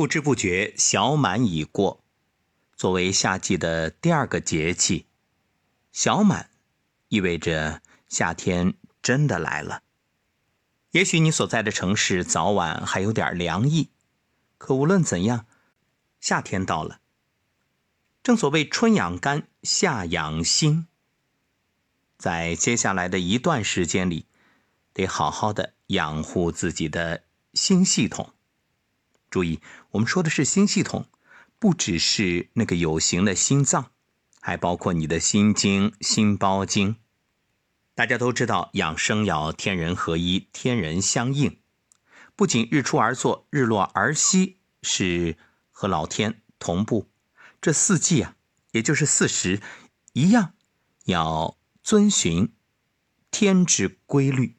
不知不觉，小满已过。作为夏季的第二个节气，小满意味着夏天真的来了。也许你所在的城市早晚还有点凉意，可无论怎样，夏天到了。正所谓春养肝，夏养心。在接下来的一段时间里，得好好的养护自己的心系统。注意，我们说的是心系统，不只是那个有形的心脏，还包括你的心经、心包经。大家都知道，养生要天人合一、天人相应，不仅日出而作、日落而息是和老天同步，这四季啊，也就是四时，一样要遵循天之规律。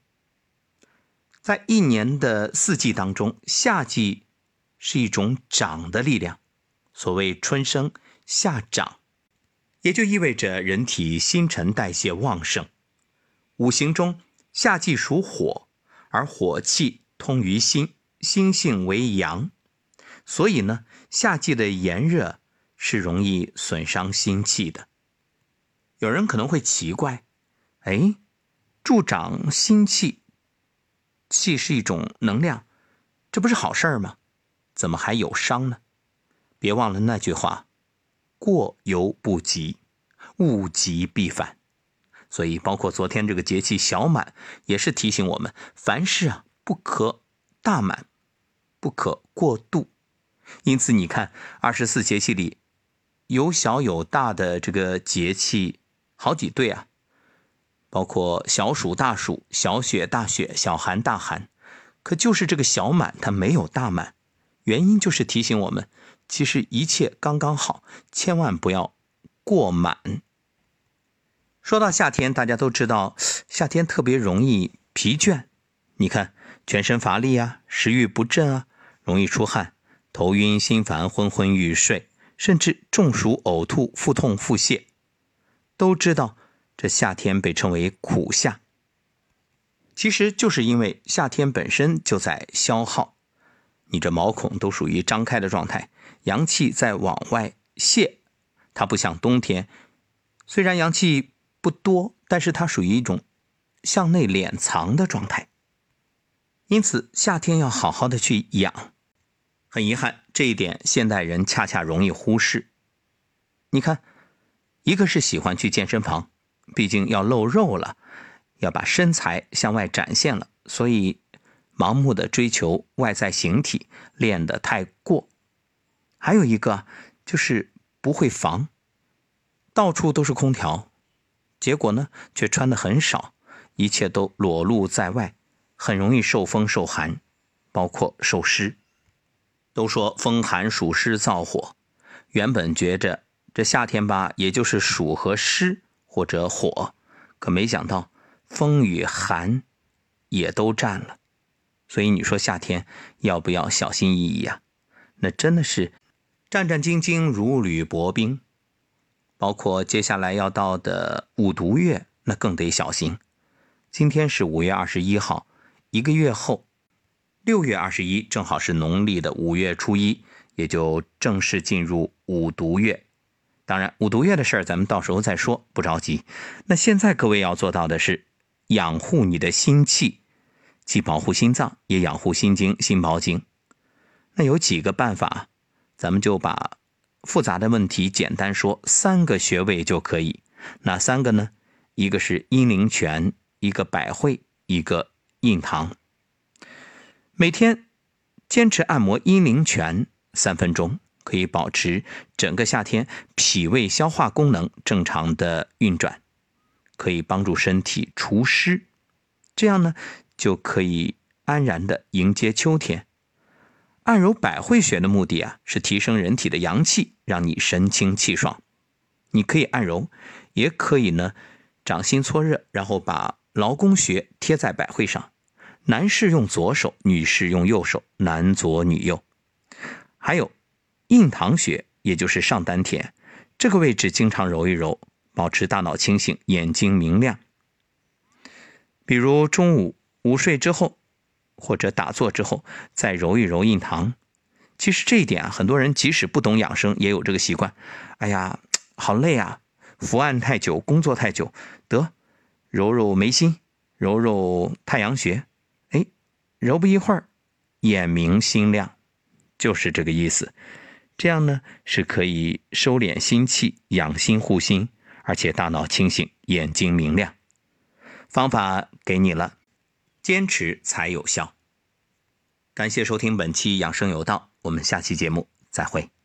在一年的四季当中，夏季。是一种长的力量，所谓春生夏长，也就意味着人体新陈代谢旺盛。五行中，夏季属火，而火气通于心，心性为阳，所以呢，夏季的炎热是容易损伤心气的。有人可能会奇怪，哎，助长心气，气是一种能量，这不是好事儿吗？怎么还有伤呢？别忘了那句话：“过犹不及，物极必反。”所以，包括昨天这个节气小满，也是提醒我们，凡事啊不可大满，不可过度。因此，你看二十四节气里，有小有大的这个节气好几对啊，包括小暑、大暑、小雪、大雪、小寒、大寒。可就是这个小满，它没有大满。原因就是提醒我们，其实一切刚刚好，千万不要过满。说到夏天，大家都知道，夏天特别容易疲倦。你看，全身乏力啊，食欲不振啊，容易出汗，头晕心烦，昏昏欲睡，甚至中暑、呕吐、腹痛、腹泻。都知道，这夏天被称为苦夏，其实就是因为夏天本身就在消耗。你这毛孔都属于张开的状态，阳气在往外泄，它不像冬天，虽然阳气不多，但是它属于一种向内敛藏的状态。因此，夏天要好好的去养。很遗憾，这一点现代人恰恰容易忽视。你看，一个是喜欢去健身房，毕竟要露肉了，要把身材向外展现了，所以。盲目的追求外在形体，练得太过；还有一个就是不会防，到处都是空调，结果呢却穿的很少，一切都裸露在外，很容易受风受寒，包括受湿。都说风寒暑湿燥火，原本觉着这夏天吧，也就是暑和湿或者火，可没想到风与寒也都占了。所以你说夏天要不要小心翼翼呀？那真的是战战兢兢如履薄冰。包括接下来要到的五毒月，那更得小心。今天是五月二十一号，一个月后，六月二十一正好是农历的五月初一，也就正式进入五毒月。当然，五毒月的事儿咱们到时候再说，不着急。那现在各位要做到的是养护你的心气。既保护心脏，也养护心经、心包经。那有几个办法，咱们就把复杂的问题简单说，三个穴位就可以。哪三个呢？一个是阴陵泉，一个百会，一个印堂。每天坚持按摩阴陵泉三分钟，可以保持整个夏天脾胃消化功能正常的运转，可以帮助身体除湿。这样呢？就可以安然的迎接秋天。按揉百会穴的目的啊，是提升人体的阳气，让你神清气爽。你可以按揉，也可以呢，掌心搓热，然后把劳宫穴贴在百会上。男士用左手，女士用右手，男左女右。还有印堂穴，也就是上丹田，这个位置经常揉一揉，保持大脑清醒，眼睛明亮。比如中午。午睡之后，或者打坐之后，再揉一揉印堂，其实这一点啊，很多人即使不懂养生，也有这个习惯。哎呀，好累啊，伏案太久，工作太久，得揉揉眉心，揉揉太阳穴，哎，揉不一会儿，眼明心亮，就是这个意思。这样呢，是可以收敛心气、养心护心，而且大脑清醒、眼睛明亮。方法给你了，坚持才有效。感谢收听本期《养生有道》，我们下期节目再会。